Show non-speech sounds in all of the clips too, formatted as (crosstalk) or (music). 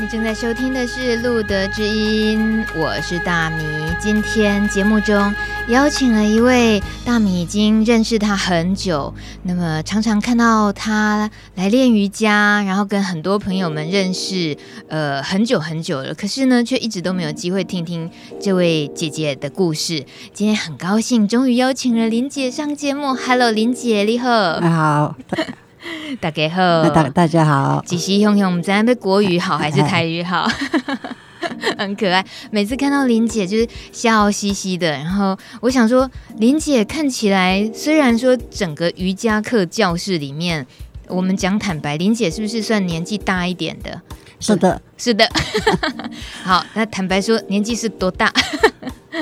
你正在收听的是《路德之音》，我是大米。今天节目中邀请了一位大米已经认识他很久，那么常常看到他来练瑜伽，然后跟很多朋友们认识，呃，很久很久了。可是呢，却一直都没有机会听听这位姐姐的故事。今天很高兴，终于邀请了林姐上节目。Hello，林姐，你好。(laughs) 你好。(laughs) 大家好，大大家好。吉西형 형， 我们在那边国语好还是台语好？(laughs) 很可爱。每次看到琳姐就是笑嘻嘻的，然后我想说，琳姐看起来虽然说整个瑜伽课教室里面，我们讲坦白，琳姐是不是算年纪大一点的？是的，是的。(laughs) 好，那坦白说，年纪是多大？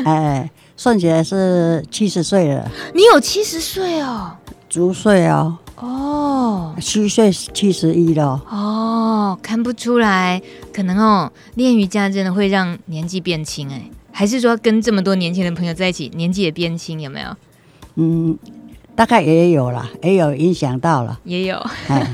哎，算起来是七十岁了。你有七十岁哦？足岁哦。哦，七岁七十一了。哦，看不出来，可能哦，练瑜伽真的会让年纪变轻哎，还是说跟这么多年轻的朋友在一起，年纪也变轻，有没有？嗯，大概也有了，也有影响到了，也有。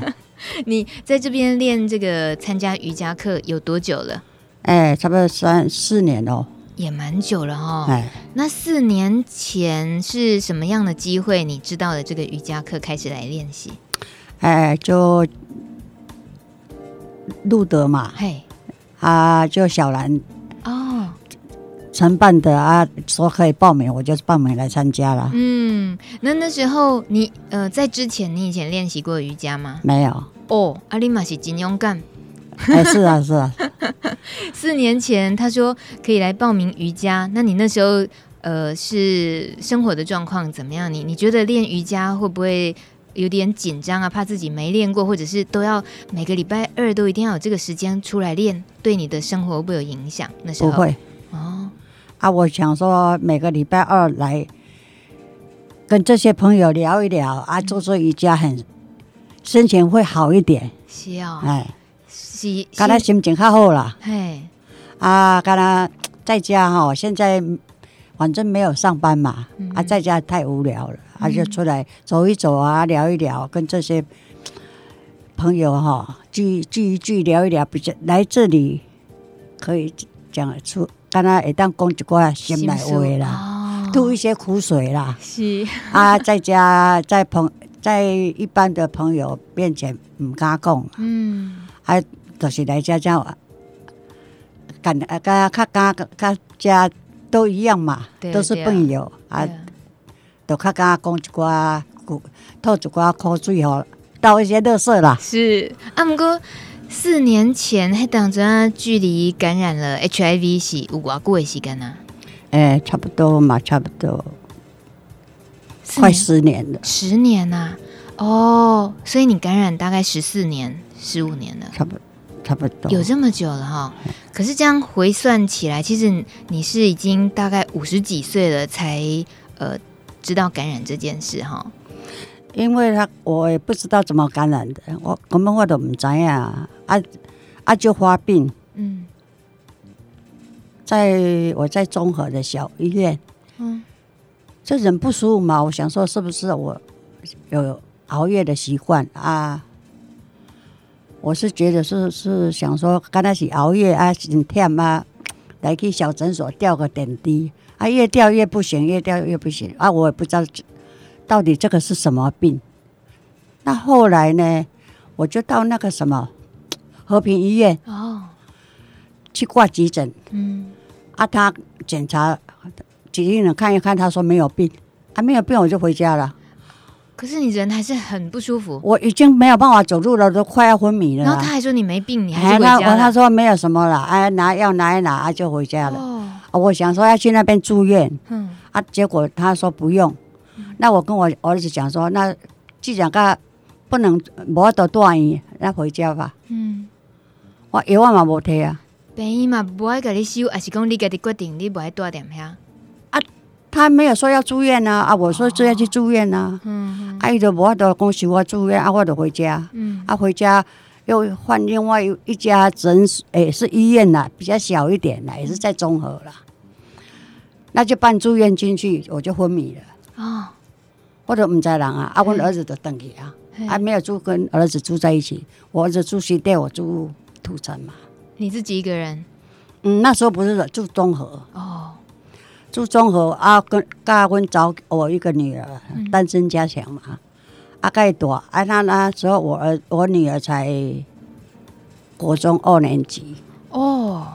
(laughs) 你在这边练这个参加瑜伽课有多久了？哎，差不多三四年哦。也蛮久了哈、哦，那四年前是什么样的机会？你知道的这个瑜伽课开始来练习？哎，就路德嘛，嘿，啊，就小兰哦，承办的啊，说可以报名，我就报名来参加了。嗯，那那时候你呃，在之前你以前练习过瑜伽吗？没有。哦，阿里玛是金勇敢。哎，(laughs) 是啊，是啊。(laughs) 四年前他说可以来报名瑜伽，那你那时候呃是生活的状况怎么样？你你觉得练瑜伽会不会有点紧张啊？怕自己没练过，或者是都要每个礼拜二都一定要有这个时间出来练，对你的生活会不会有影响？那时候不会哦。啊，我想说每个礼拜二来跟这些朋友聊一聊啊，做做瑜伽很心情会好一点。是啊、哦，哎。是，刚才心情较好啦。嘿，啊，刚才在家哈，现在反正没有上班嘛，嗯、啊，在家太无聊了，嗯、啊，就出来走一走啊，聊一聊，跟这些朋友哈聚聚一聚，聊一聊，比较来这里可以讲出，刚才会当讲一寡心内话啦，吐、哦、一些苦水啦。(laughs) 是啊，在家在朋在一般的朋友面前唔敢讲。嗯，啊。就是来家家，跟啊，跟客家客家都一样嘛，都是朋友啊，都客家讲一寡，吐一寡口水吼，倒一些垃圾啦。是啊，不过四年前还当阵距离感染了 HIV 是有偌久的时间啊？哎，差不多嘛，差不多，快十年了。十年呐、啊，哦，所以你感染大概十四年、十五年了，差不多。差不多。有这么久了哈，可是这样回算起来，其实你是已经大概五十几岁了才呃知道感染这件事哈。因为他我也不知道怎么感染的，我根本我都不知道啊啊就发病，嗯，在我在综合的小医院，嗯，这人不舒服嘛，我想说是不是我有熬夜的习惯啊？我是觉得是是想说，刚开始熬夜啊，很忝啊，来去小诊所吊个点滴啊，越吊越不行，越吊越不行啊，我也不知道到底这个是什么病。那后来呢，我就到那个什么和平医院哦，去挂急诊，嗯，啊，他检查，急诊人看一看，他说没有病，啊，没有病，我就回家了。可是你人还是很不舒服，我已经没有办法走路了，都快要昏迷了。然后他还说你没病，你还是回家了。他他说没有什么了，哎，拿药拿一拿，啊，就回家了。哦，我想说要去那边住院，嗯，啊，结果他说不用。那我跟我儿子讲说，那既然他不能没得断医，那回家吧。嗯，我一万嘛没提啊。病医嘛不爱给你收，还是讲你家己决定，你不爱住点遐。他没有说要住院呢，啊，我说就要去住院呢，嗯，啊，伊就无法度讲是我住院，啊，我就回家，嗯，啊，回家又换另外一家诊所，诶，是医院啦，比较小一点啦，也是在中和啦，那就办住院进去，我就昏迷了，哦，我都唔知人啊，啊，我儿子都等去啊，还没有住跟儿子住在一起，我儿子住西带，我住土城嘛，你自己一个人？嗯，那时候不是住中和。哦，住中和啊，跟跟阮找我一个女儿，嗯、单身家庭嘛，啊，盖多啊，那那时候我儿我女儿才国中二年级哦。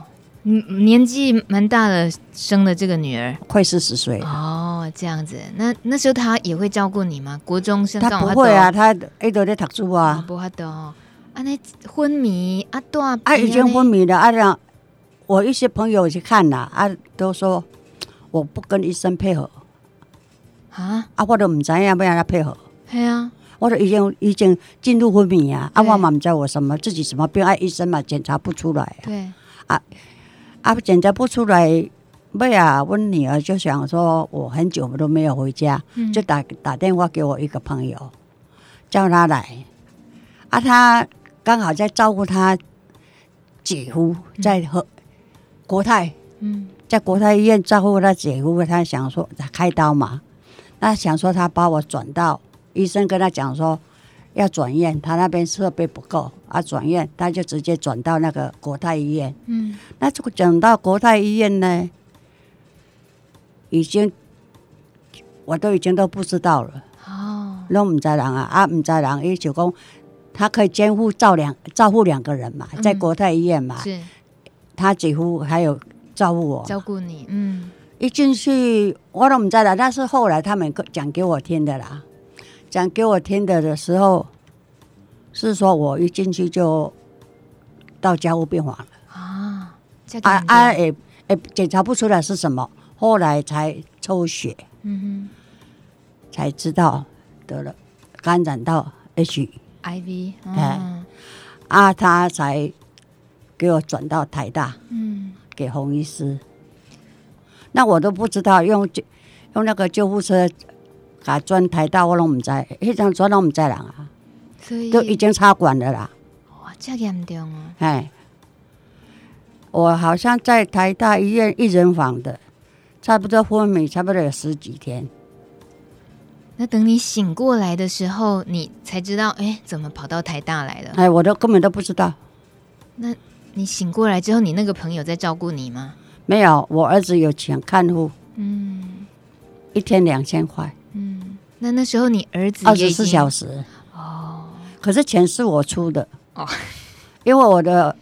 嗯，年纪蛮大的，生了这个女儿，快四十岁哦，这样子，那那时候她也会照顾你吗？国中生他不会啊，他一直在读书啊，不会的。啊，那昏迷啊，多啊，已经昏迷了啊。让我一些朋友去看了啊，都说我不跟医生配合啊，啊，我都唔知要不要他配合。系啊，我都已经已经进入昏迷啊，啊，我嘛唔知我什么自己什么病，啊，医生嘛检查不出来。对啊。啊，检查不出来，妹啊！我女儿就想说，我很久都没有回家，嗯、就打打电话给我一个朋友，叫他来。啊，他刚好在照顾他姐夫，在和、嗯、国泰，嗯，在国泰医院照顾他姐夫。他想说他开刀嘛，那想说他把我转到医生跟他讲说。要转院，他那边设备不够啊，转院他就直接转到那个国泰医院。嗯，那这个转到国泰医院呢，已经我都已经都不知道了。哦，那唔知人啊，啊唔知人，伊就讲他可以监护照两照顾两个人嘛，在国泰医院嘛。是，他几乎还有照顾我，照顾你。嗯，一进去我都不知了，那是后来他们讲给我听的啦。讲给我听的的时候，是说我一进去就到家务病房了。啊，啊啊！也也检查不出来是什么，后来才抽血，嗯哼，才知道得了感染到 HIV，哎，啊，他才给我转到台大，嗯，给洪医师，那我都不知道用救用那个救护车。啊，转台到我拢唔知，迄张转拢唔知人啊，所以都已经插管了啦。哇，这严重哦！哎，我好像在台大医院一人房的，差不多昏迷，差不多有十几天。那等你醒过来的时候，你才知道，哎，怎么跑到台大来了？哎，我都根本都不知道。那你醒过来之后，你那个朋友在照顾你吗？没有，我儿子有请看护，嗯，一天两千块。嗯那那时候你儿子二十四小时哦，可是钱是我出的哦，因为我的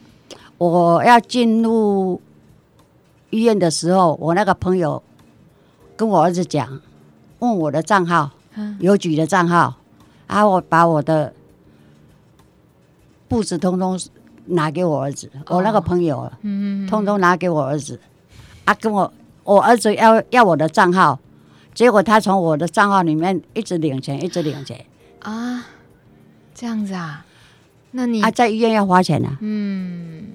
我要进入医院的时候，我那个朋友跟我儿子讲，问我的账号，邮局的账号，然后我把我的簿子通通拿给我儿子，我那个朋友，嗯，通通拿给我儿子，啊，跟我我儿子要要我的账号。结果他从我的账号里面一直领钱，一直领钱啊，这样子啊？那你啊，在医院要花钱啊？嗯，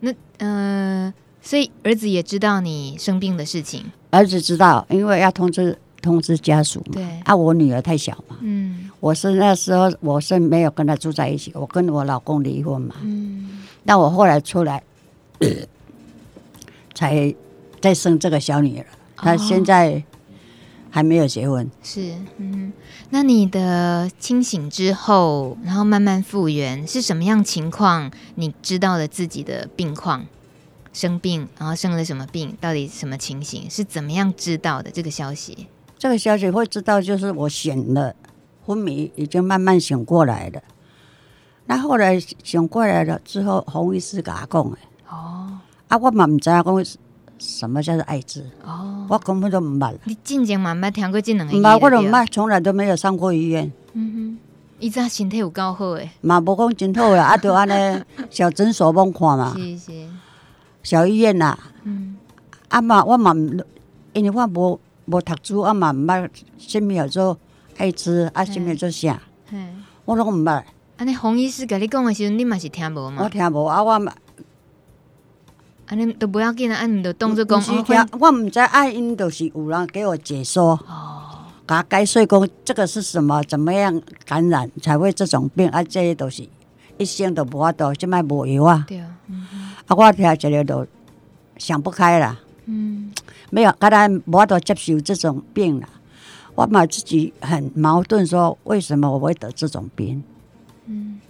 那呃，所以儿子也知道你生病的事情。儿子知道，因为要通知通知家属嘛。对啊，我女儿太小嘛。嗯，我是那时候我是没有跟她住在一起，我跟我老公离婚嘛。嗯，那我后来出来，(coughs) 才再生这个小女儿。她现在。还没有结婚，是，嗯，那你的清醒之后，然后慢慢复原，是什么样情况？你知道了自己的病况，生病，然后生了什么病？到底什么情形？是怎么样知道的这个消息？这个小姐会知道，就是我醒了，昏迷已经慢慢醒过来了。那后来醒过来了之后，洪医师甲我讲的，哦，啊，我嘛唔知讲。什么叫做艾滋？哦，我根本都唔捌。你进前嘛，没听过这两个？唔捌，我都唔捌，从来都没有上过医院。嗯哼，伊只身体有够好诶。嘛，无讲真好啦，(laughs) 啊，就安尼小诊所帮看嘛。是是。小医院呐。嗯。啊嘛，我嘛，因为我无无读书，啊嘛毋捌什么叫做艾滋，啊什么叫做啥？嗯。我拢毋捌。安尼洪医师甲你讲诶时阵，你嘛是听无嘛？我听无啊，我嘛。安尼都不要紧啊，安尼就当作讲。我毋知，爱因都是有人给我解说，哦，甲解说讲这个是什么，怎么样感染才会这种病啊？这些都是一生都无法度，即摆无药啊。对啊，啊，我听起来都想不开啦。嗯，没有，刚才无法度接受这种病啦。我嘛自己很矛盾，说为什么我会得这种病？嗯，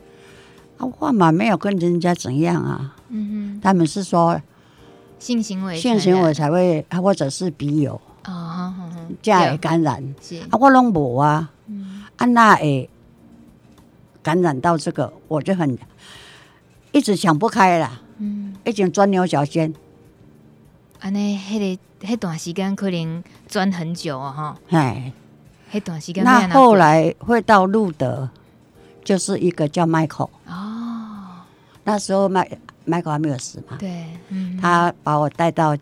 啊，我嘛没有跟人家怎样啊。嗯哼。嗯，他们是说性行为性行为才会，或者是笔友啊，这样会感染。是啊，我拢无啊，嗯，啊那会感染到这个，我就很一直想不开啦，嗯，已经钻牛角尖。安尼，迄个迄段时间可能钻很久哦，哈，哎，迄段时间那后来会到路德，就是一个叫 Michael 哦，那时候麦 Michael 还没有死嘛，对，嗯，他把我带到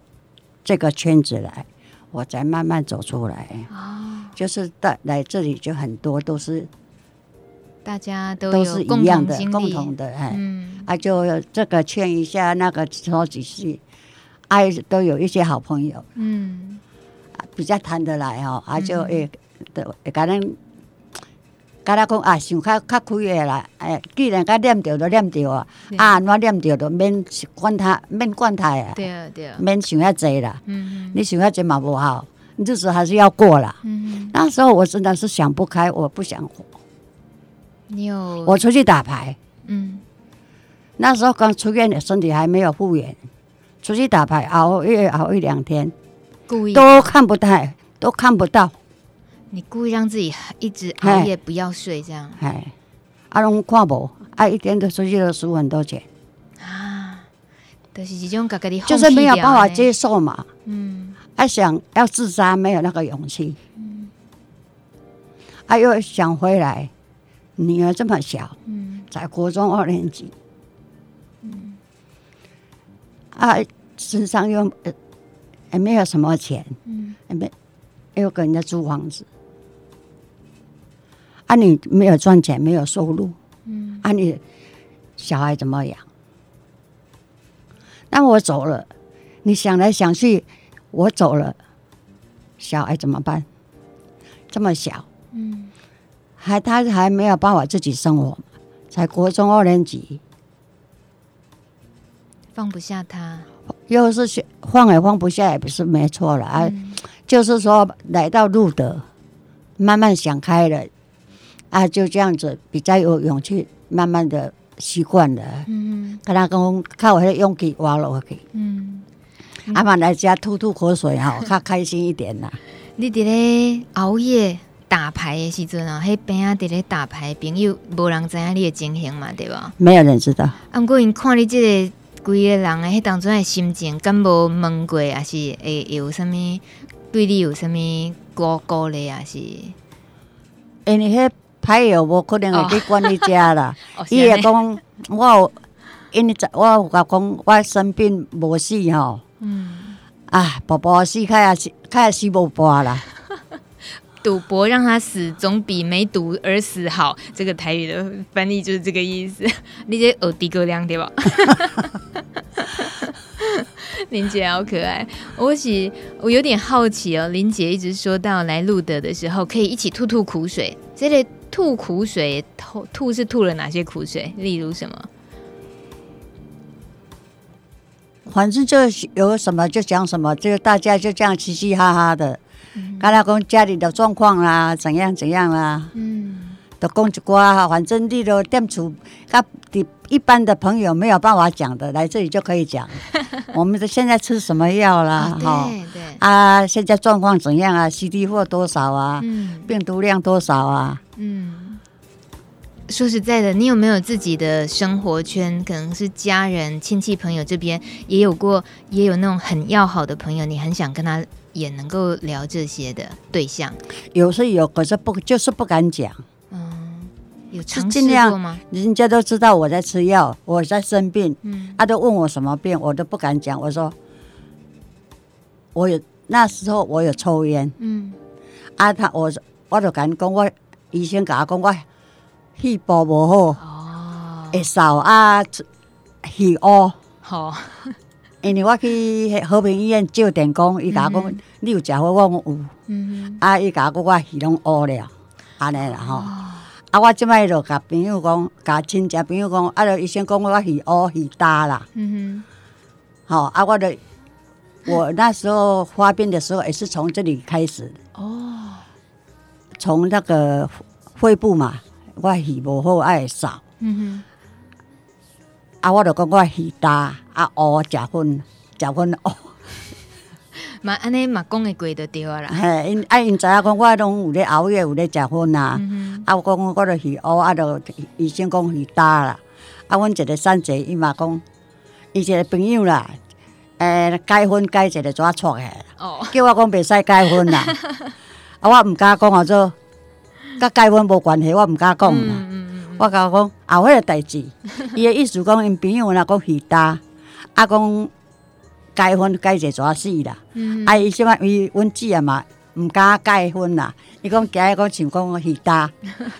这个圈子来，我才慢慢走出来。哦，就是带来这里就很多都是大家都都是一样的共共同的，哎，嗯，啊，就这个劝一下，那个说几句，哎，都有一些好朋友，嗯，比较谈得来哦，啊，就会都会跟咱，跟他讲啊，想较较开的啦，哎，既然甲念着就念着啊，啊，我念着就免管他，免管他呀，对啊，对啊，免想遐济啦，嗯。你想遐济嘛不好，日子还是要过啦。嗯，那时候我真的是想不开，我不想活，你有我出去打牌。嗯。那时候刚出院，身体还没有复原，出去打牌熬夜熬一两天，故意。都看不太，都看不到，你故意让自己一直熬夜不要睡，这样。哎，啊拢看无，啊一天都出去都输很多钱，啊，就是这种感觉，就是没有办法接受嘛，嗯，还想要自杀，没有那个勇气，嗯，啊又想回来，女儿这么小，嗯，在国中二年级，嗯，啊身上又呃也没有什么钱，嗯，也没又跟人家租房子，啊你没有赚钱，没有收入，嗯，啊你小孩怎么养？那我走了，你想来想去，我走了，小孩怎么办？这么小，嗯，还他还没有办法自己生活，才国中二年级，放不下他，又是放也放不下，也不是没错了啊。嗯就是说来到路德，慢慢想开了，啊，就这样子比较有勇气，慢慢的习惯了。嗯跟他讲，靠我的勇气挖落去，嗯，阿妈来家吐吐口水哈，(laughs) 较开心一点啦。你伫咧熬夜打牌的时阵啊，迄边啊伫咧打牌，朋友无人知影你的情形嘛，对吧？没有人知道，啊，毋过因看你即个规个人诶，迄当中的心情，敢无问过，还是会有啥物对你有啥物鼓鼓励，还是？因为迄歹友无可能会去管你家啦。哦伊会讲我有，因为我有甲讲我生病无死吼，嗯，啊，宝宝死开也死，开也死无半啦。赌博让他死，总比没赌而死好。这个台语的翻译就是这个意思。(laughs) 你这耳滴哥亮对吧？(laughs) 林姐好可爱，我是我有点好奇哦。林姐一直说到来路德的时候，可以一起吐吐苦水。这类吐苦水，吐吐是吐了哪些苦水？例如什么？反正就有什么就讲什么，就大家就这样嘻嘻哈哈的。刚才讲家里的状况啦，怎样怎样啦，嗯，都讲一寡。反正你都店主，他一般的朋友没有办法讲的，来这里就可以讲。(laughs) 我们的现在吃什么药啦？哈、哦，对对。啊，现在状况怎样啊？CD 或多少啊？嗯，病毒量多少啊？嗯。说实在的，你有没有自己的生活圈？可能是家人、亲戚、朋友这边也有过，也有那种很要好的朋友，你很想跟他也能够聊这些的对象。有是有，可是不就是不敢讲。嗯，有尝试过吗？人家都知道我在吃药，我在生病。嗯，他、啊、都问我什么病，我都不敢讲。我说我有那时候我有抽烟。嗯，啊他，他我我就敢讲，我医生甲我讲我。肺部无好，哦，会少啊，肺乌。好，因为我去和平医院照电工，伊甲我讲，你有食好，我讲有。嗯，啊，伊甲我讲我耳拢乌了，安尼啦吼。啊，我即摆就甲朋友讲，甲亲戚朋友讲，啊，就医生讲我耳乌肺大啦。嗯哼。好，啊，我就我那时候发病的时候，也是从这里开始。哦。从那个肺部嘛。我耳无好爱扫，嗯哼，啊，我就讲我鱼大啊，乌食粉，食粉乌。(laughs) 嘛，安尼嘛讲会过就对啊啦。(laughs) 嘿，因啊，因知影讲我拢有咧熬夜，有咧食薰啊。啊，我讲我着鱼乌，啊，着医生讲鱼大啦。啊，阮一个三姐伊嘛讲，伊一个朋友啦，诶，戒薰戒一个怎错的？哦。叫我讲袂使戒薰啦。(laughs) 啊，我毋敢讲啊，做甲戒薰无关系，我毋敢讲啦。我甲讲后尾个代志，伊个意思讲因朋友若讲鱼大，啊讲。解分解者怎死啦？啊，伊什么？伊阮姊啊嘛，毋敢解婚啦。伊讲今日讲像讲鱼大，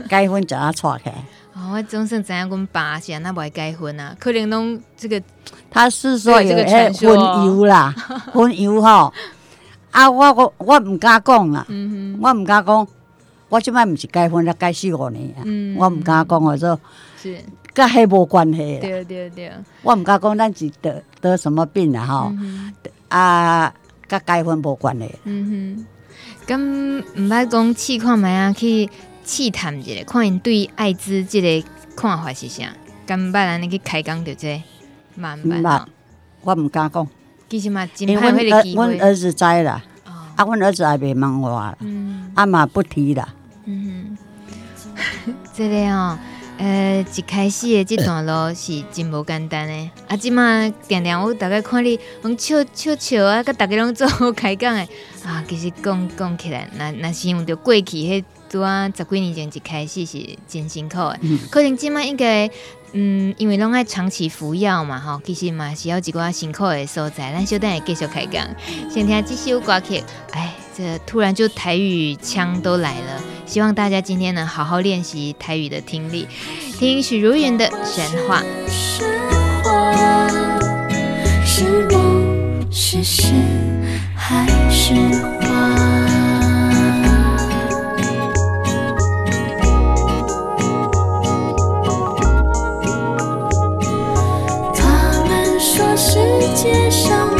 解分怎啊错起来？(laughs) 哦，我总算知影阮爸是安那无解分啊？可能拢这个，他是说有迄分油啦，(laughs) 分油吼。啊，我我我毋敢讲啦，我毋敢讲，我即摆毋是结婚，才解四五年啊，我毋敢讲我说。是。甲迄无关系啦，对对对，我毋敢讲咱是得得什么病啦吼，嗯、啊，甲结婚无关系。嗯哼，咁毋捌讲试看觅啊，去试探一下，看因对艾滋即个看法是啥？敢毋捌安尼去开讲着这，嘛毋捌，我毋敢讲。其实嘛，真歹迄个机会。阮儿子知啦，哦、啊，阮儿子也袂问我啊嘛不提啦。嗯哼，(laughs) 这个哦。呃，一开始的这段路是真无简单的。啊，即马常常我大概看你，拢笑笑笑啊，甲大家拢做好开讲的啊。其实讲讲起来，那那是用着过去迄拄啊十几年前一开始是真辛苦的。嗯、可能即马应该，嗯，因为拢爱长期服药嘛，吼，其实嘛是要一寡辛苦的所在。咱稍等下继续开讲，先听这首歌曲。哎，这突然就台语腔都来了。希望大家今天能好好练习台语的听力，听许茹芸的神话。神话是梦是实还是话？街上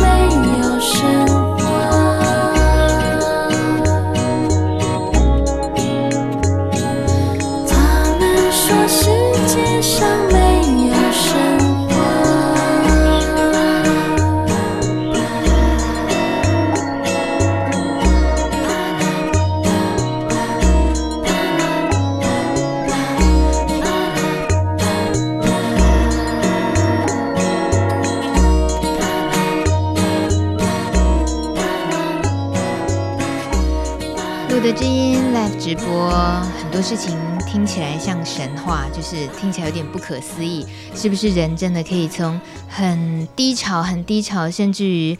是听起来有点不可思议。是不是人真的可以从很低潮、很低潮，甚至于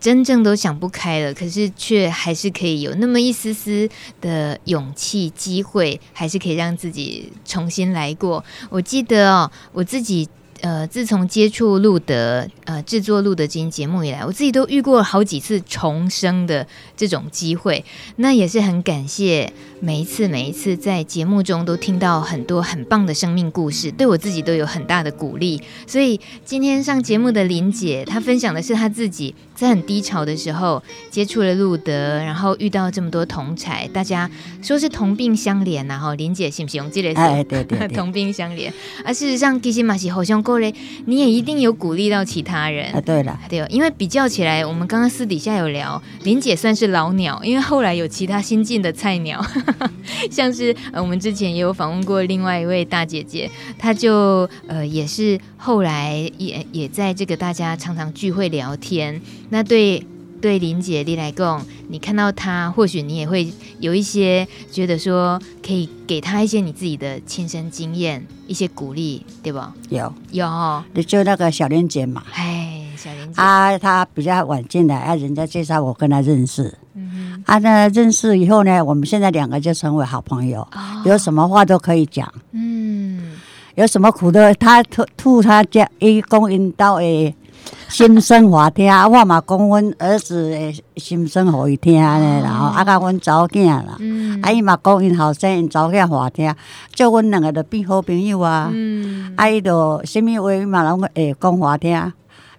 真正都想不开了，可是却还是可以有那么一丝丝的勇气、机会，还是可以让自己重新来过？我记得哦，我自己。呃，自从接触路德呃制作路德知音节目以来，我自己都遇过好几次重生的这种机会。那也是很感谢每一次每一次在节目中都听到很多很棒的生命故事，对我自己都有很大的鼓励。所以今天上节目的林姐，她分享的是她自己在很低潮的时候接触了路德，然后遇到这么多同才，大家说是同病相怜，然后林姐信不信？我记得是，哎，对对对，(laughs) 同病相怜。而事实上，其实嘛是好像你也一定有鼓励到其他人啊！对了，对，因为比较起来，我们刚刚私底下有聊，林姐算是老鸟，因为后来有其他新进的菜鸟，(laughs) 像是呃，我们之前也有访问过另外一位大姐姐，她就呃也是后来也也在这个大家常常聚会聊天，那对。对林姐你来讲，你看到她，或许你也会有一些觉得说，可以给她一些你自己的亲身经验，一些鼓励，对不？有。有，哦，你就那个小林姐嘛，哎，小林姐。啊，她比较晚进来，啊，人家介绍我跟她认识，啊，那认识以后呢，我们现在两个就成为好朋友，哦，有什么话都可以讲，嗯，有什么苦的，她吐吐她家一公引到诶。心声话听，我嘛讲阮儿子的心声互伊听呢，然后啊，甲阮查某囝啦，啊，伊嘛讲因后生因查某囝话听，叫阮两个就变好朋友啊。啊，伊就啥物话伊嘛拢会讲话听，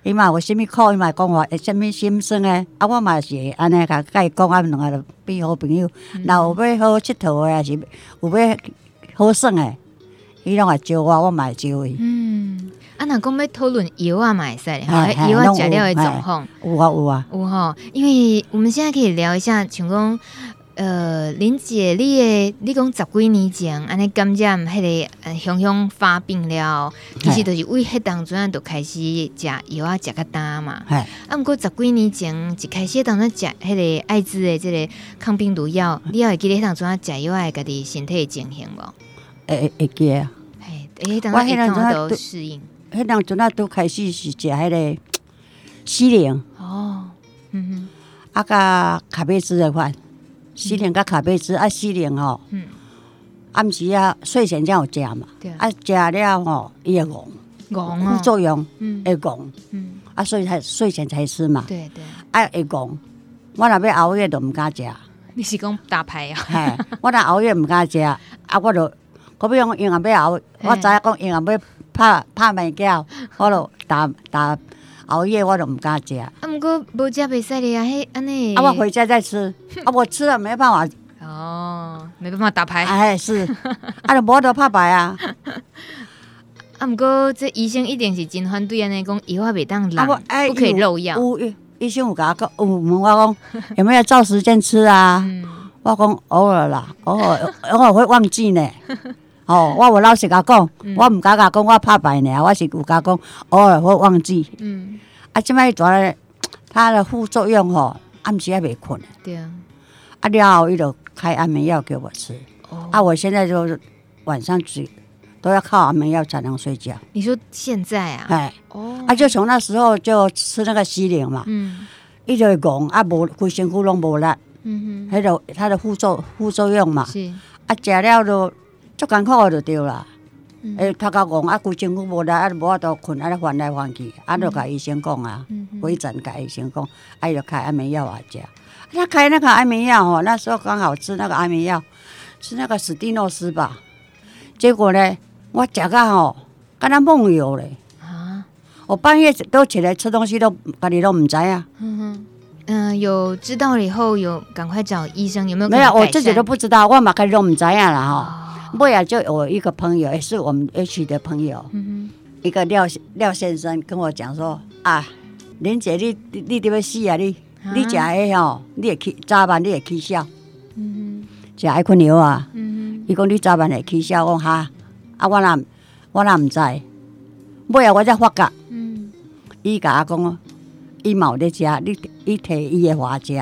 伊嘛有啥物苦伊嘛讲话，啥物心声诶，啊，我嘛是安尼甲甲伊讲，啊，两个就变好朋友。若有要好佚佗诶，也是有要好耍诶，伊拢会招我，我嘛会招伊。啊，若讲要讨论药啊，嘛会使哈，药啊，食了的状况有啊有啊有吼，因为我们现在可以聊一下，像讲。呃，林姐，你诶，你讲十几年前安尼感染迄个呃，雄雄发病了，其实就是为迄当阵就开始食药啊，食较淡嘛。啊，毋过十几年前一开始当阵食迄个艾滋的，即个抗病毒药，你还会记得迄当阵食药啊，家己身体情形无？会会记啊。嘿，迄当阵会当都适应。迄当阵啊，拄开始是食迄个西灵。哦，嗯哼，啊，甲卡贝兹的款。西莲甲卡贝兹啊，西莲吼，暗时啊睡前才有食嘛，啊食了吼伊会戆，副作用会戆，啊所以才睡前才吃嘛，对对，啊会戆，我若要熬夜都毋敢食。你是讲打牌啊？嘿，我若熬夜毋敢食，啊我就，可比讲，因为要熬，我知影讲因为要拍拍物件，我就打打。熬夜我都唔敢食。啊，毋过无食袂使哩啊，迄安尼。啊，我回家再吃。(laughs) 啊，我吃了没办法。哦，没办法打牌。哎，是。(laughs) 啊，就无得拍牌啊。啊，毋过这医生一定是真反对安尼讲，以后袂当冷，不可以漏药。有医生有甲我讲，有问我讲有没有照时间吃啊？我讲偶尔啦，偶尔偶尔会忘记呢。(laughs) 哦，我有老实甲讲，我毋敢甲讲我拍牌呢，我是有甲讲偶尔会忘记。嗯，啊，即摆做咧，它的副作用吼，暗时也袂困。对啊。啊了后，伊就开安眠药给我吃。哦。啊，我现在就晚上只都要靠安眠药才能睡觉。你说现在啊？哎。哦。啊，就从那时候就吃那个西灵嘛。嗯。伊就会讲啊，无规身躯拢无力。嗯哼。迄个它的副作副作用嘛。是。啊，食了都。足艰苦我就对啦，诶，头壳讲啊，规身躯无力，啊，无法度困，啊，咧翻来翻去，啊，就甲医生讲啊，回诊甲医生讲，啊，就开安眠药啊，食。他开那个安眠药哦，那时候刚好吃那个安眠药，吃那个史蒂诺斯吧。结果呢，我食个吼，敢若梦游咧。啊！我半夜都起来吃东西都，家己都唔知啊。嗯哼，嗯，有知道了以后，有赶快找医生，有没有？没有，我自己都不知道，我嘛家己都唔知啊啦哈。后来就有一个朋友，也是我们 H 的朋友，一个廖廖先生跟我讲说：“啊，林姐，你你点要死啊？你你食个吼，你会起早晚你会起笑，食爱困药啊。伊讲你早晚会起笑，我哈啊，我哪我哪唔知。后来我才发觉，伊甲我讲，伊冇得食，你伊摕伊的花食，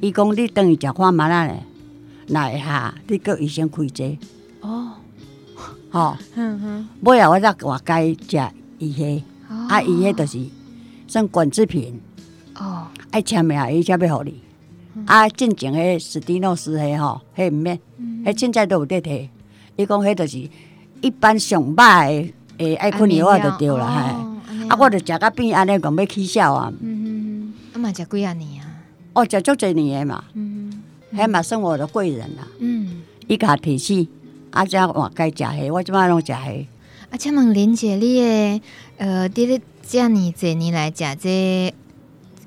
伊讲你等于食看嘛啦咧，那会哈，你叫医生开剂。”哦，好，(laughs) 嗯哼，尾啊，我再话该食伊些，啊，伊些就是算管制品，哦，爱签名伊才要互你，啊，进前迄史蒂诺斯迄吼，迄毋免，迄凊彩都有得摕，伊讲迄就是一般上歹诶，爱困药啊就对啦，嘿，啊，我着食甲变安尼，讲要起痟啊，嗯哼，啊嘛食几啊年啊？哦，食足侪年诶嘛，嗯哼，迄嘛算我的贵人啦，嗯，伊甲提起。啊，只话该食虾，我即摆拢食虾。啊，请问林姐，你诶，呃，伫咧遮尔侪年来食这，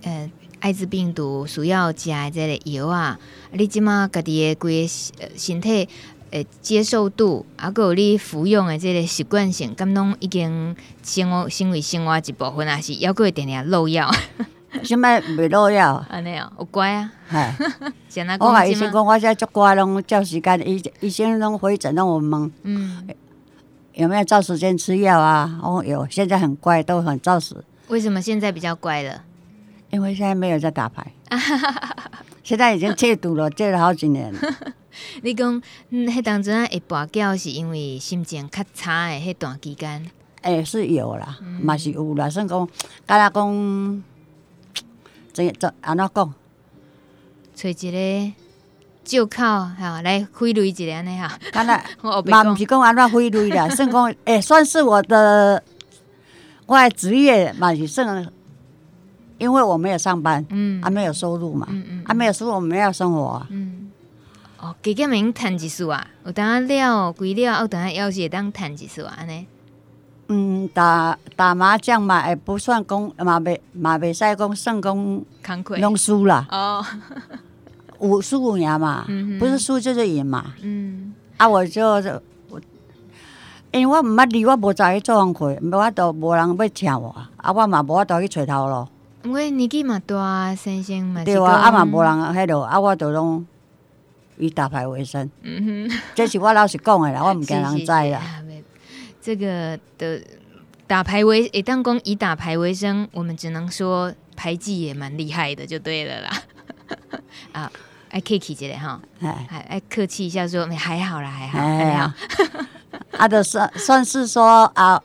呃，艾滋病毒需要食诶这个药啊，你即马家己诶规个身体诶接受度，啊，搁有你服用诶这个习惯性，敢拢已经成为成为生活一部分，还是犹搁会定定漏药？(laughs) 什么未落药？安尼哦，有乖啊。哎，(laughs) 我甲医生讲，我现在足乖，拢照时间。医医生拢回诊，拢我问，嗯，有没有照时间吃药啊？哦，有，现在很乖，都很照时。为什么现在比较乖了？因为现在没有在打牌，(laughs) 现在已经戒赌了，戒了好几年了。你讲，嗯，迄当阵会跋筊，是因为心情较差的，迄段期间。哎，是有啦，嘛是有啦，算讲，甲拉讲。这这安怎讲？找一个借口哈，来挥泪一个安尼哈。安那 (laughs) 嘛，不是讲安怎挥泪啦，算讲诶，算是我的我的职业嘛，是算，因为我没有上班，嗯，还没有收入嘛，嗯嗯，还没有收入，我们要生活，嗯。哦，加减能趁一束啊，有当下了，归了，有当下要是会当趁一束啊，安尼。嗯，打打麻将嘛，也不算讲嘛，袂嘛袂使讲算讲，拢输啦。哦，有输有赢嘛，嗯、哼不是输就是赢嘛。嗯，啊，我就我因为我毋捌字，我无早去做工课，无法度，无人要请我，啊，我嘛无法度去找头路。因为年纪嘛大，先生嘛对啊，啊嘛无人迄落，啊，我就拢以打牌为生。嗯哼，这是我老实讲的啦，我毋惊人知啦。(laughs) 这个的打牌为，诶，当讲以打牌为生，我们只能说牌技也蛮厉害的，就对了啦。(laughs) 啊，爱客气一下哈，哎，爱客气一下说，还好啦，还好，还好。(laughs) 啊，就算算是说啊，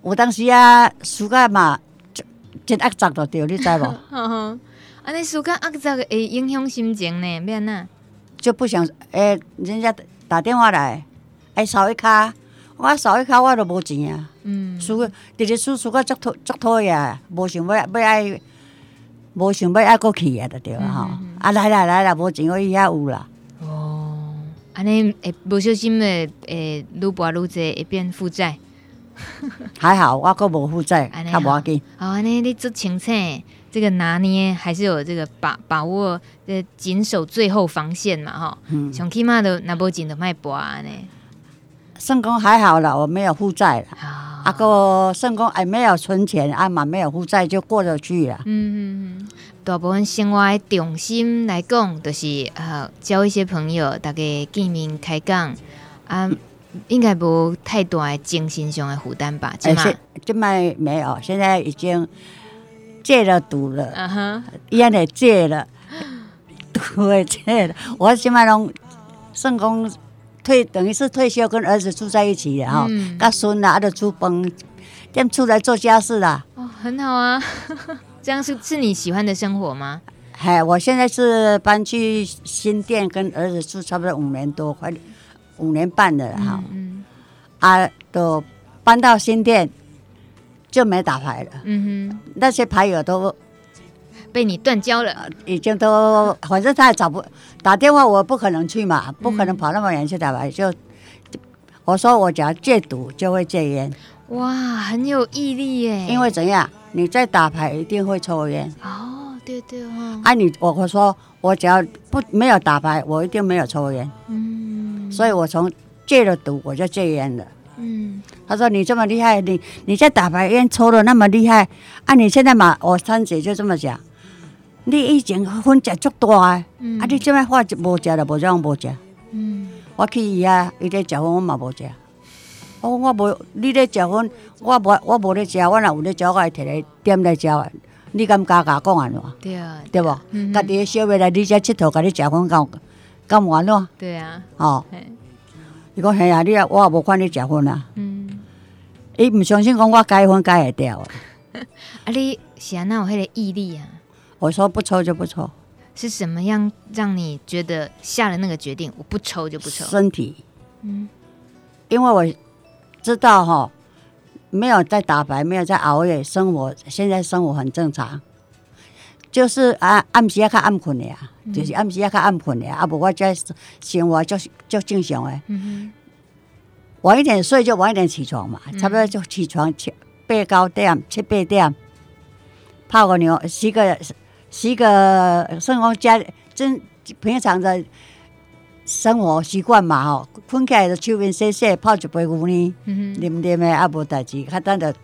我当时啊，暑假嘛，真压榨着着，你知无？(laughs) 啊，尼暑假压榨会影响心情呢，免呐。就不想诶、欸，人家打电话来，哎，扫一卡，我扫一卡，我都无钱啊。嗯，输，直直输输到足拖足拖呀，无想要要爱，无想要爱过去啊，就对了哈。啊，来啦来啦，无钱我伊遐有啦。哦安尼会无小心的，诶，愈博愈济，会变负债。(laughs) 还好，我阁无负债，较无要紧。好，安尼你做清醒，这个拿捏还是有这个把把握，呃，谨守最后防线嘛，哈。嗯。上起码都拿无钱就卖博安尼。算讲还好了，我没有负债了。啊。啊，个算讲哎，没有存钱，啊嘛没有负债，就过得去了。嗯嗯嗯。大部分生活的重心来讲，就是呃交一些朋友，大家见面开讲啊，应该无太大的精神上的负担吧？这嘛，这卖没有，现在已经戒了赌了，嗯哼，一样的戒了，赌也戒了。我现在拢算讲退，等于是退休，跟儿子住在一起的哈，甲孙啊，都煮饭，点出来做家事啦。哦，很好啊。(laughs) 这样是是你喜欢的生活吗？哎，我现在是搬去新店，跟儿子住差不多五年多，快五年半了哈。嗯，嗯啊，都搬到新店就没打牌了。嗯哼，那些牌友都被你断交了，已经都反正他也找不打电话，我不可能去嘛，不可能跑那么远去打牌。就我说我只要戒赌就会戒烟。哇，很有毅力耶！因为怎样？你在打牌一定会抽烟哦，对对哦。啊你，你我我说我只要不没有打牌，我一定没有抽烟。嗯，所以我从戒了赌，我就戒烟了。嗯，他说你这么厉害，你你在打牌烟抽的那么厉害，啊，你现在嘛，我三姐就这么讲，你以前分食足大啊，嗯、啊，你即摆话就无食了，无这样无食。嗯，我去伊啊，伊咧食薰，我嘛无食。我我无，你咧食薰，我无我无咧食，我若有咧食，我会摕来点来食。你敢敢甲讲安怎？对啊，对不？家己诶小妹来你遮佚佗，甲你食薰，敢敢安怎？对啊，哦，伊讲嘿啊，你啊，我也无看你食薰啊。嗯，伊毋相信讲我改薰改会掉。(laughs) 啊，你是安怎有迄个毅力啊？我说不抽就不抽。是什么样让你觉得下了那个决定？我不抽就不抽。身体，嗯，因为我。知道哈，没有在打牌，没有在熬夜，生活现在生活很正常，就是啊暗时要较暗困的呀，就是暗时要较暗困的呀，啊不我这生活就就正常的，晚一点睡就晚一点起床嘛，差不多就起床七八九点七八点，泡个牛洗个洗个生活家真平常的。生活习惯嘛吼，困起来就手面洗洗，泡一杯牛奶，啉啉的啊无代志。较等着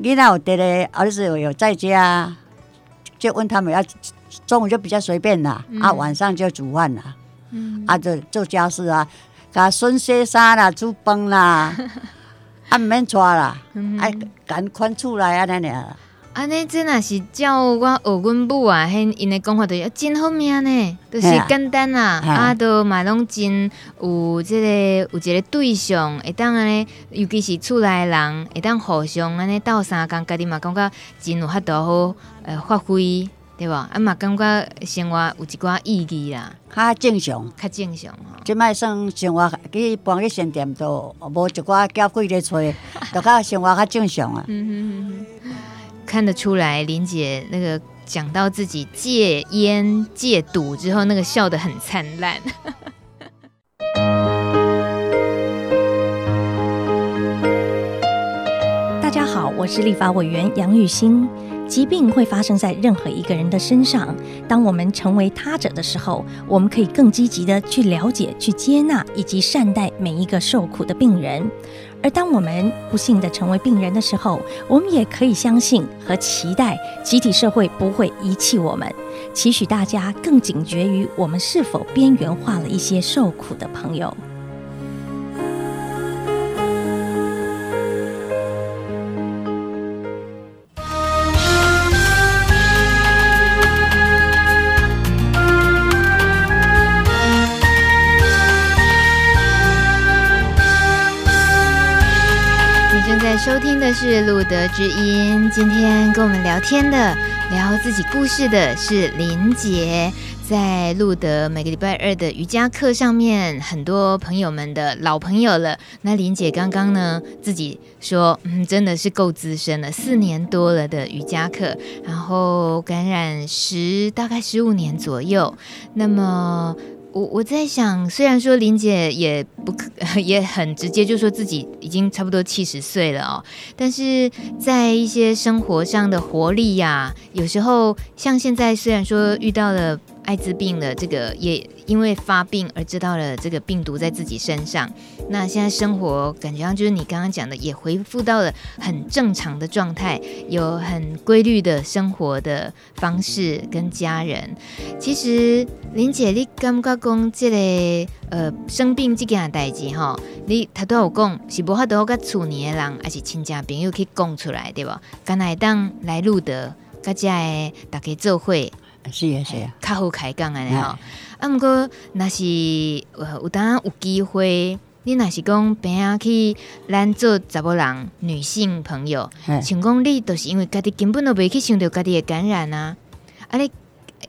囡仔有得嘞，儿子有有在家，就问他们要中午就比较随便啦，嗯、啊晚上就煮饭啦，嗯、啊就做家事啊，甲孙洗衫啦，煮饭啦，(laughs) 啊毋免带啦，啊赶快出来啊那样。安尼真若是照我学阮母啊，迄因的讲法，就是真好命呢，就是简单啊，啊，都嘛拢真有这个有一个对象，会当安尼，尤其是厝内人，会当互相安尼斗相共，家己嘛感觉真有法度好呃发挥，对无？啊嘛感觉生活有一寡意义啦，较正常，较正常吼。即摆算生活去搬去新店都无一寡缴费咧揣，(laughs) 就较生活较正常啊。嗯哼哼看得出来，林姐那个讲到自己戒烟戒赌之后，那个笑得很灿烂。(laughs) 大家好，我是立法委员杨雨欣。疾病会发生在任何一个人的身上。当我们成为他者的时候，我们可以更积极地去了解、去接纳以及善待每一个受苦的病人。而当我们不幸地成为病人的时候，我们也可以相信和期待集体社会不会遗弃我们。期许大家更警觉于我们是否边缘化了一些受苦的朋友。收听的是路德之音，今天跟我们聊天的、聊自己故事的是林杰，在路德每个礼拜二的瑜伽课上面，很多朋友们的老朋友了。那林姐刚刚呢自己说，嗯，真的是够资深了，四年多了的瑜伽课，然后感染十大概十五年左右，那么。我我在想，虽然说林姐也不可 (laughs) 也很直接，就说自己已经差不多七十岁了哦，但是在一些生活上的活力呀、有时候像现在，虽然说遇到了。艾滋病的这个也因为发病而知道了这个病毒在自己身上，那现在生活感觉上就是你刚刚讲的，也恢复到了很正常的状态，有很规律的生活的方式跟家人。其实林姐，你感觉讲这个呃生病这件代志哈，你他都有讲是无法度甲厝里的人还是亲戚朋友去讲出来对吧？刚才当来路的，大家诶大家做会。是啊是啊，较好开讲安尼吼。啊，毋过若是有当有机会，你若是讲边仔去咱做查某人女性朋友，想讲你都是因为家己根本都袂去想到家己会感染啊，啊你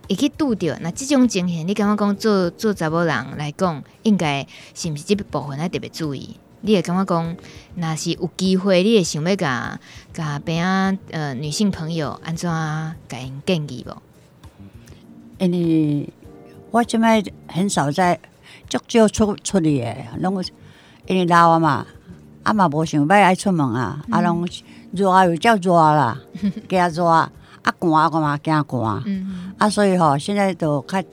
会去拄着，那即种情形，你感觉讲做做查某人来讲，应该是毋是这部分爱特别注意？你会感觉讲，若是有机会，你会想要甲甲边仔呃女性朋友安怎甲因建议无？因为我即摆很少在足少出出去的，拢因为老啊嘛，啊嘛无想要爱出门啊，啊拢热又叫热啦，(laughs) 惊热啊寒我嘛惊寒，啊所以吼现在都较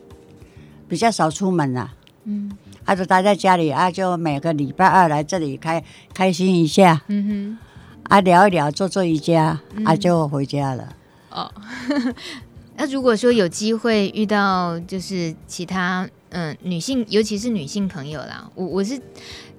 比较少出门啦，嗯，啊就待在家里啊，就每个礼拜二来这里开开心一下，嗯哼，啊聊一聊，做做瑜伽，啊就回家了，哦。(laughs) 那如果说有机会遇到就是其他嗯女性，尤其是女性朋友啦，我我是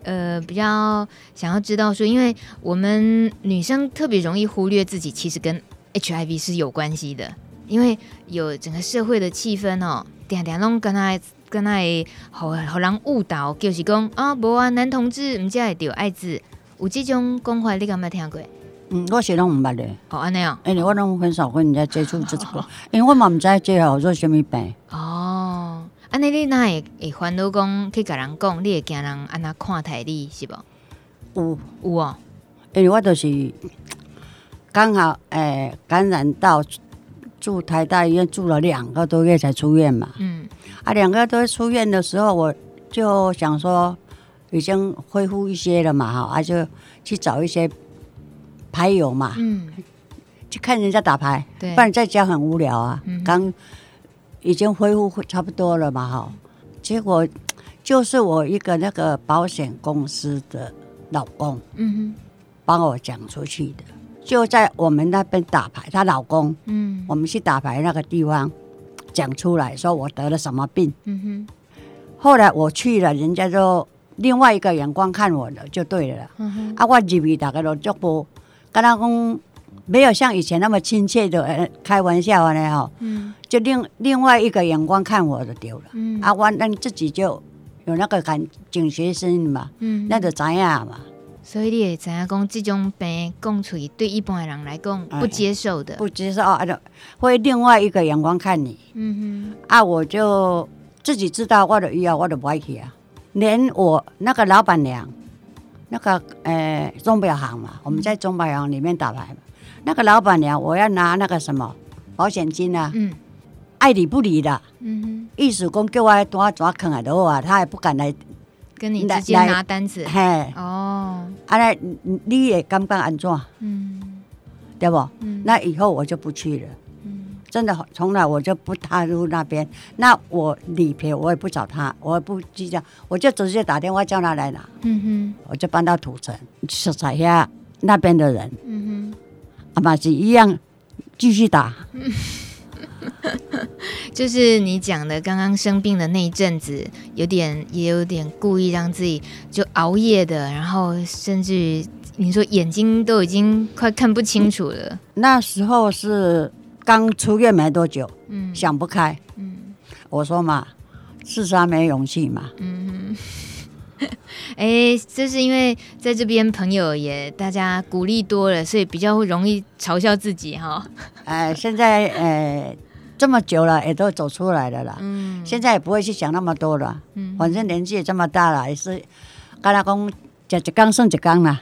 呃比较想要知道说，因为我们女生特别容易忽略自己其实跟 HIV 是有关系的，因为有整个社会的气氛哦，点点拢跟他跟他好好人误导，就是讲啊，无啊，男同志唔只会得艾滋，有这种讲话你敢没听过？嗯，我是拢毋捌咧。哦，安尼啊。因为我拢很少跟人家接触这个，因为我嘛毋知这号做什么病。哦，安尼你哪会会烦恼讲去甲人讲，你会惊人安那看待你是无？有有哦，因为我都是刚好诶、欸、感染到住台大医院住了两个多月才出院嘛。嗯。啊，两个多月出院的时候，我就想说已经恢复一些了嘛，哈，啊就去找一些。牌友嘛，嗯，去看人家打牌，对，不然在家很无聊啊。刚、嗯、已经恢复差不多了嘛，哈，结果就是我一个那个保险公司的老公，嗯哼，帮我讲出去的，就在我们那边打牌，她老公，嗯，我们去打牌那个地方讲出来说我得了什么病，嗯哼，后来我去了，人家就另外一个眼光看我了，就对了，嗯哼，啊，我入去大概都足不。跟他讲没有像以前那么亲切的开玩笑呢哈，嗯，就另另外一个眼光看我就丢了，嗯，啊，我那你自己就有那个感警觉心嘛，嗯，那就知影嘛。所以你也知影讲这种病讲出去对一般的人来讲不接受的，不接受啊，就会另外一个眼光看你，嗯哼，啊，我就自己知道我的以后我就不爱去啊，连我那个老板娘。那个呃钟表行嘛，我们在钟表行里面打牌嘛。那个老板娘，我要拿那个什么保险金啊，嗯，爱理不理的，嗯哼，意思讲叫我多抓坑啊，都啊，他也不敢来跟你直接拿单子，嘿，哦，啊那，你也刚刚安怎？嗯，对不？嗯那以后我就不去了。真的，从来我就不踏入那边。那我理赔，我也不找他，我也不计较，我就直接打电话叫他来拿。嗯哼我就搬到土城，去找下那边的人，嗯哼，嗯阿玛吉一样继续打。哼，(laughs) 就是你讲的刚刚生病的那一阵子，有点也有点故意让自己就熬夜的，然后甚至于你说眼睛都已经快看不清楚了。那时候是刚出院没多久，嗯想不开。嗯我说嘛，自杀没勇气嘛。嗯哼，(laughs) 哎，这是因为在这边朋友也大家鼓励多了，所以比较会容易嘲笑自己哈。(laughs) 哎，现在哎这么久了，也都走出来了啦。嗯现在也不会去想那么多了。嗯反正年纪也这么大了，也是跟他讲，吃一缸剩一缸啦。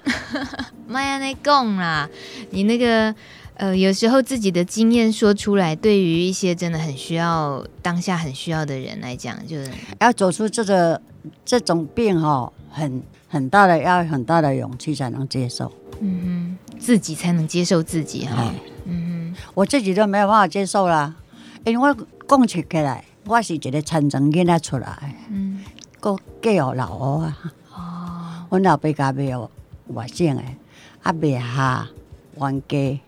妈呀，那讲啦，你那个呃，有时候自己的经验说出来，对于一些真的很需要当下很需要的人来讲，就是要走出这个这种病哈，很很大的要很大的勇气才能接受。嗯哼，自己才能接受自己哈哎。嗯我自己都没有办法接受啦，因为我讲起起来，我是一个残障囡仔出来，嗯，个教育老我啊。哦，(laughs) 阮老爸家没有外省的，啊卖下冤家，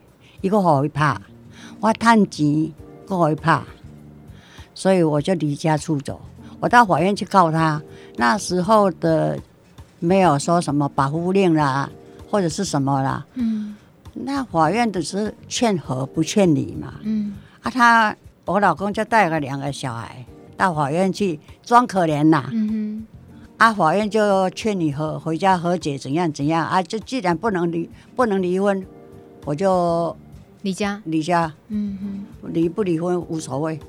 伊个互伊拍，我趁钱，佫互伊拍，所以我就离家出走。我到法院去告他，那时候的没有说什么保护令啦，或者是什么啦，嗯那法院的是劝和不劝离嘛。嗯啊，他我老公就带了两个小孩到法院去装可怜呐。嗯啊，法院就劝你和回家和解，怎样怎样啊？就既然不能离，不能离婚，我就，离家，离家，嗯哼离不离婚无所谓，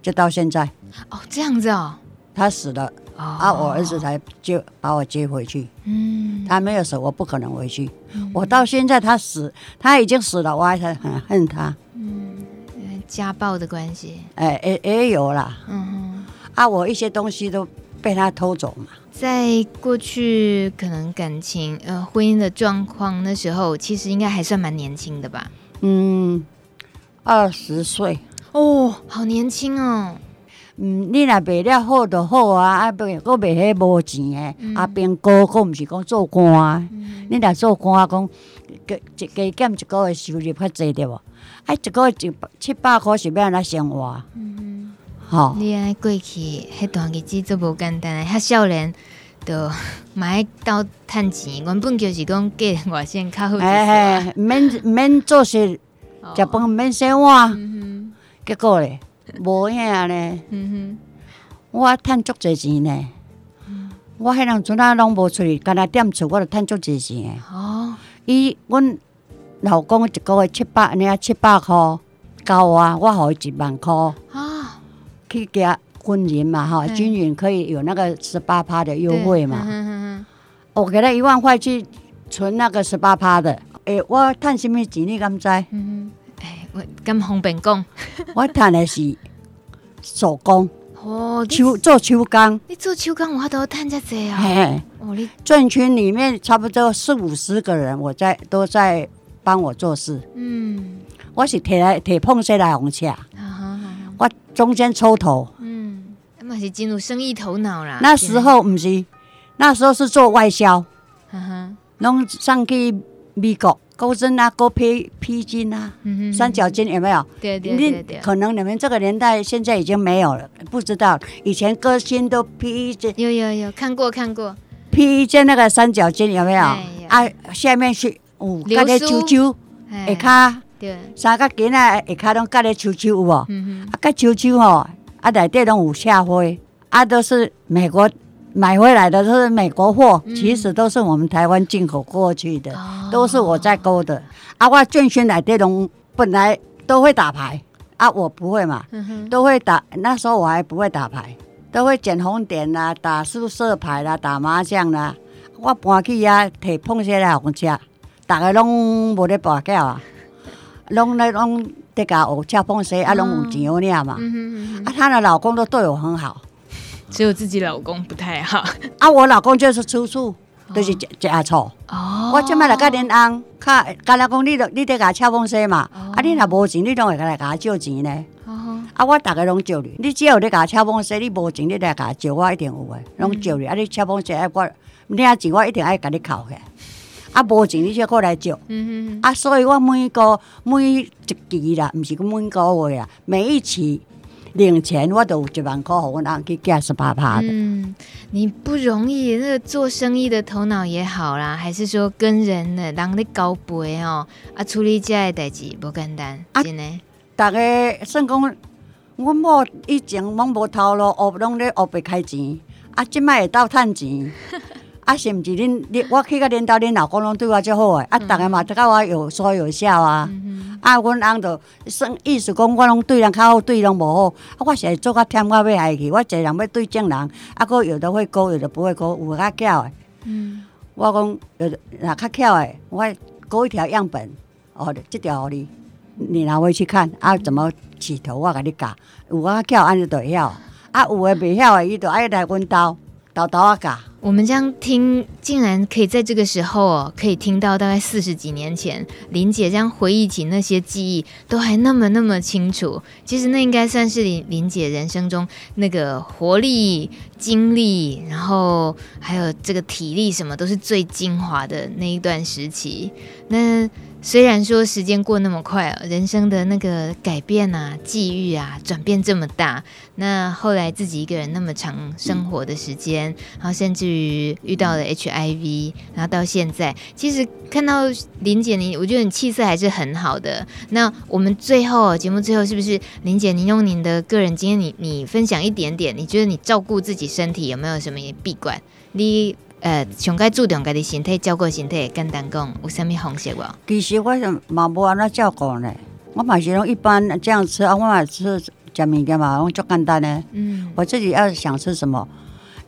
就到现在。哦，这样子哦，他死了，哦，啊，我儿子才接把我接回去。嗯，他没有死，我不可能回去。我到现在他死，他已经死了，我还是很恨他。嗯，家暴的关系，哎，也也有啦。嗯哼。啊，我一些东西都被他偷走嘛。在过去，可能感情呃婚姻的状况，那时候其实应该还算蛮年轻的吧？嗯，二十岁。哦，好年轻哦。嗯，你若卖了好就好啊，啊，不，佫卖迄无钱的，嗯啊，边高，佫毋是讲做官啊。嗯你若做官，讲加一加减一个月收入较济对无？啊，一个月一百七八箍是要安怎生活？嗯吼、哼，你安尼过去迄段日子足无简单诶，遐少年都嘛爱斗趁钱，原本就是讲嫁外省较好一哎些。哎，免 (laughs) 免做事，哦食饭免洗碗，嗯结果咧无影咧，我趁足侪钱咧。嗯我迄阵阵啊，拢无出去，干那踮厝，我就趁足侪钱。哼，哦，伊阮老公一个月七百，安尼啊七百箍，交我，我互伊一万箍。啊，去加军人嘛，哈，均匀可以有那个十八趴的优惠嘛。我给他一万块去存那个十八趴的，诶、我赚什么钱你敢知？哼嗯哼，哎，我咁方便讲，(laughs) 我赚的是手工，哦，你手做手工。你做手工，我都趁遮济啊！嘿，哦，你眷村里面差不多四五十个人，我在都在帮我做事。嗯，我是铁来铁碰车来红车，哈哈哈哈，我中间抽头。嗯，那嘛是进入生意头脑啦。那时候不是，那时候是做外销。哈哈，拢上去美国，钩针啊，钩披披巾啊，三角巾有没有？对对对可能你们这个年代现在已经没有了，不知道。以前歌星都披一件有有有看过看过，披一件那个三角巾有没有？哎啊，下面是有流苏夹咧球球，哎下骹对，三角巾啊，下骹拢夹咧啾啾有无？啊，嗯哼，夹球球吼，啊内底拢有下灰，啊都是美国买回来的，都是美国货，嗯其实都是我们台湾进口过去的。哦都是我在勾的。啊，我眷村来这种本来都会打牌，啊，我不会嘛，嗯，都会打。那时候我还不会打牌，都会捡红点啦，打宿舍牌啦，打麻将啦。我搬去啊摕碰些来红车，大家拢无咧跋筊啊，拢咧拢在家学恰碰些，啊，拢有钱有领嘛。嗯哼嗯，啊，她的老公都对我很好，只有自己老公不太好。啊，我老公就是吃醋，都是食食下醋。哦，我即摆来甲恁翁，较干那讲，你着你得甲敲风水嘛。啊，你若无钱，你拢会来甲我借钱呢。啊，我逐个拢借你，你只要你甲我敲风水，你无钱，你来甲我借，我一定有诶，拢借你。啊，你敲风水，啊，我领钱，我一定爱甲你扣起。啊，无钱你才过来借。嗯哼。啊，所以我每个每一期啦，毋是讲每个月啦，每一期。领钱我都有一万块，我拿去加十八趴的。嗯，你不容易，那个做生意的头脑也好啦，还是说跟人的人的交杯哦，啊，处理这的代志不简单，啊、真的。大家算讲，阮某以前拢无头路，学拢咧学白开钱，啊，即摆会到趁钱。(laughs) 啊，是毋是恁？恁我去甲恁兜恁老公拢对我足好诶，啊，逐个嘛都甲我有说有笑啊。嗯、啊，阮翁就算意思讲，我拢对人较好，对人无好。啊，我是会做较忝，我要害去。我一个人要对正人，啊，阁有的会勾，有的不会勾，有较巧诶。嗯。我讲有的若较巧诶，我勾一条样本，哦，即条互你，你拿回去看啊，怎么起头，我甲你教。有较巧，安尼就会晓。啊，有诶袂晓诶，伊就爱来阮兜，兜兜啊教。我们这样听，竟然可以在这个时候哦，可以听到大概四十几年前林姐这样回忆起那些记忆，都还那么那么清楚。其实那应该算是林林姐人生中那个活力、精力，然后还有这个体力，什么都是最精华的那一段时期。那。虽然说时间过那么快啊，人生的那个改变啊、际遇啊，转变这么大，那后来自己一个人那么长生活的时间，然后甚至于遇到了 HIV，然后到现在，其实看到林姐你，我觉得你气色还是很好的。那我们最后节目最后是不是林姐，您用您的个人经验，你你分享一点点，你觉得你照顾自己身体有没有什么闭关？你？呃，上该注重家己身体，照顾身体，简单讲，有啥物方式无？其实我想嘛无安怎照顾呢，我嘛是拢一般这样吃啊，我嘛吃食物件嘛，拢足简单呢。嗯，我自己要想吃什么，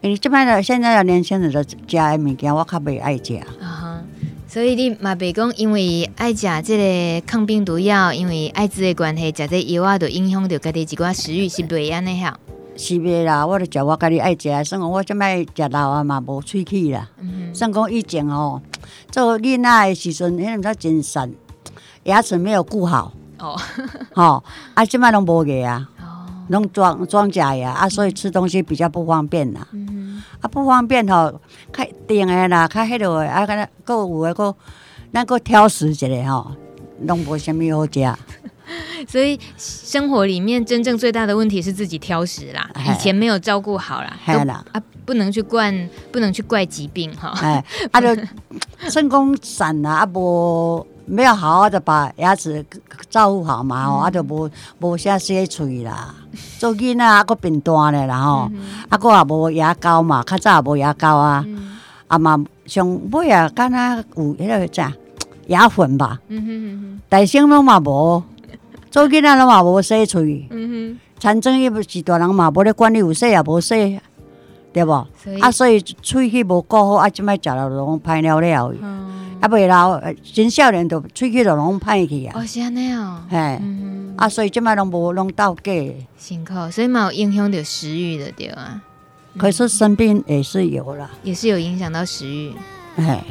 因为这边的现在的年轻人的食的物件，我较袂爱食。啊哈，所以你嘛袂讲，因为爱食这个抗病毒药，因为艾滋的关系，食这药啊，就影响到家己一寡食欲，是袂安尼好。是袂啦，我著食我家己爱食，算讲我即摆食老啊嘛无喙齿啦。算讲以前哦，做囡仔的时阵，迄阵真善，牙齿没有顾好。哦，(laughs) 吼，啊，即摆拢无个啊，拢装装假牙啊，所以吃东西比较不方便啦。嗯、啊，不方便吼，较定的啦，较迄落的啊，个个有诶个，咱个挑食一下吼，拢无啥物好食。(laughs) 所以生活里面真正最大的问题是自己挑食啦，以前没有照顾好啦，啦啊，不能去怪，不能去怪疾病哈。哎，啊，就 (laughs) 成功散了啊，无没有好好的把牙齿照顾好嘛，哦，啊，就无无啥洗喙啦，做囡仔啊，个变大了啦吼，啊，个也无牙膏嘛，较早也无牙膏啊，啊嘛上尾啊，敢若有迄个啥牙粉吧，嗯哼嗯哼，大声拢嘛无。做囡仔拢嘛无洗喙，产生伊不是大人嘛，无咧管你有洗也无洗，对无？啊，所以喙齿无顾好，啊，即摆食了拢歹了了，啊，袂老真少年都喙齿就拢歹去啊。哦，是安尼哦。嘿，啊，所以即摆拢无拢倒假。辛苦，所以嘛有影响到食欲的对啊。可是生病也是有啦，也是有影响到食欲。哎，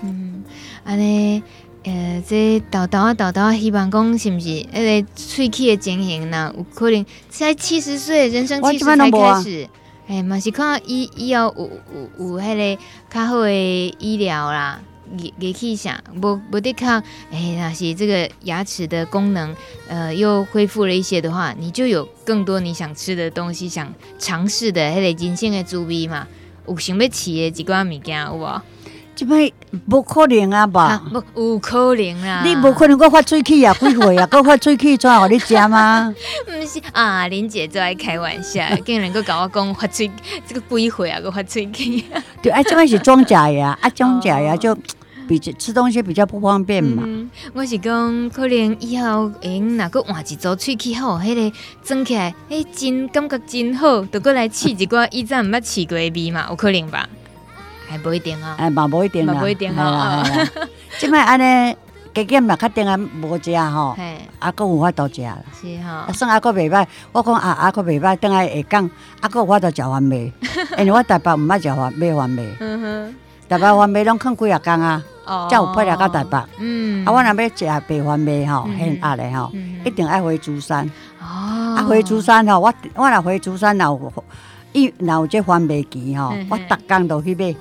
嗯，安尼。呃，这豆豆啊，豆豆啊，希望讲是不是？那个喙齿的情形呢？有可能才七十岁，人生七十才开始。哎，嘛是看医医药有有有迄个较好的医疗啦，仪仪器啥，无无得看。哎，若是这个牙齿的功能，呃，又恢复了一些的话，你就有更多你想吃的东西，想尝试的迄个人生的滋味嘛。有想要饲的几寡物件有无？即摆无可能啊吧？无有可能啦！你无可能搁发喙齿啊，几岁啊？(laughs) 搁发喙齿怎互你食吗？(laughs) 毋是啊，林姐最爱开玩笑，(laughs) 竟然搁甲我讲发喙，这个几岁啊？搁发喙齿？对，啊，即摆是装假牙，啊，装假牙就比较吃东西比较不方便嘛。嗯、我是讲，可能以后用，若个换一组喙齿吼，迄个装起来，诶，真感觉真好，就过来试一寡以前毋捌试过的味嘛，有可能吧？还不一定啊，哎，嘛不一定啦，不一定啊。(laughs) 即摆安尼，加减嘛，确定啊，无食吼，阿哥有法度食啦。是哈，算阿哥袂歹，我讲啊，阿哥袂歹，等下会讲，阿哥有法度食番麦，(laughs) 因为我台北毋捌食番麦番麦。嗯哼，台北番麦拢囥几啊工啊，才有配来到台北。嗯，啊，我若要食白番麦吼，很压的吼，一定爱回竹山。哦，啊，回竹山吼，我我若回竹山，若有伊若有这番麦期吼，我逐工都去买。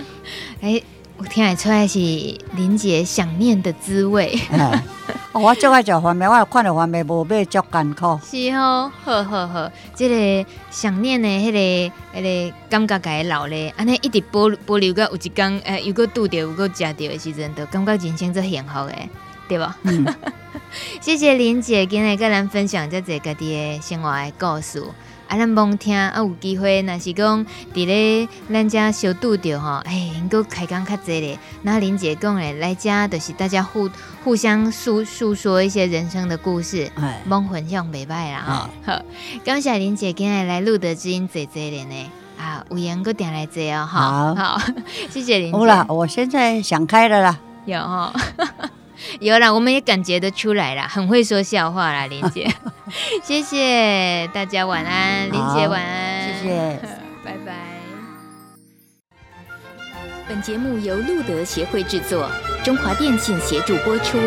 (laughs) 哎，我听得出来是林姐想念的滋味。(laughs) 我最爱食番麦，我看到番麦无买足艰苦。是哦，好好好，这个想念的迄个迄个感觉该老咧，安尼一直保保留个有一天，诶，如果拄着，有个食着的时阵，就感觉人生最幸福诶，对吧？嗯，(laughs) 谢谢林姐今日跟咱分享这个家己的生活的故事。啊，咱罔听啊，有机会，若是讲伫咧咱遮小拄着吼，哎，能够开讲较济咧。那林姐讲诶，来遮就是大家互互相诉诉说一些人生的故事，罔分享袂歹啦吼。好，感谢林姐今日来录的知音坐坐咧呢。啊，有缘阁定来坐哦。好，好，谢谢林姐。好啦，我现在想开了啦。有哈。(laughs) 有啦，我们也感觉得出来啦，很会说笑话啦，林姐。(laughs) 谢谢大家，晚安，林姐晚安，谢谢，(laughs) 拜拜。本节目由路德协会制作，中华电信协助播出。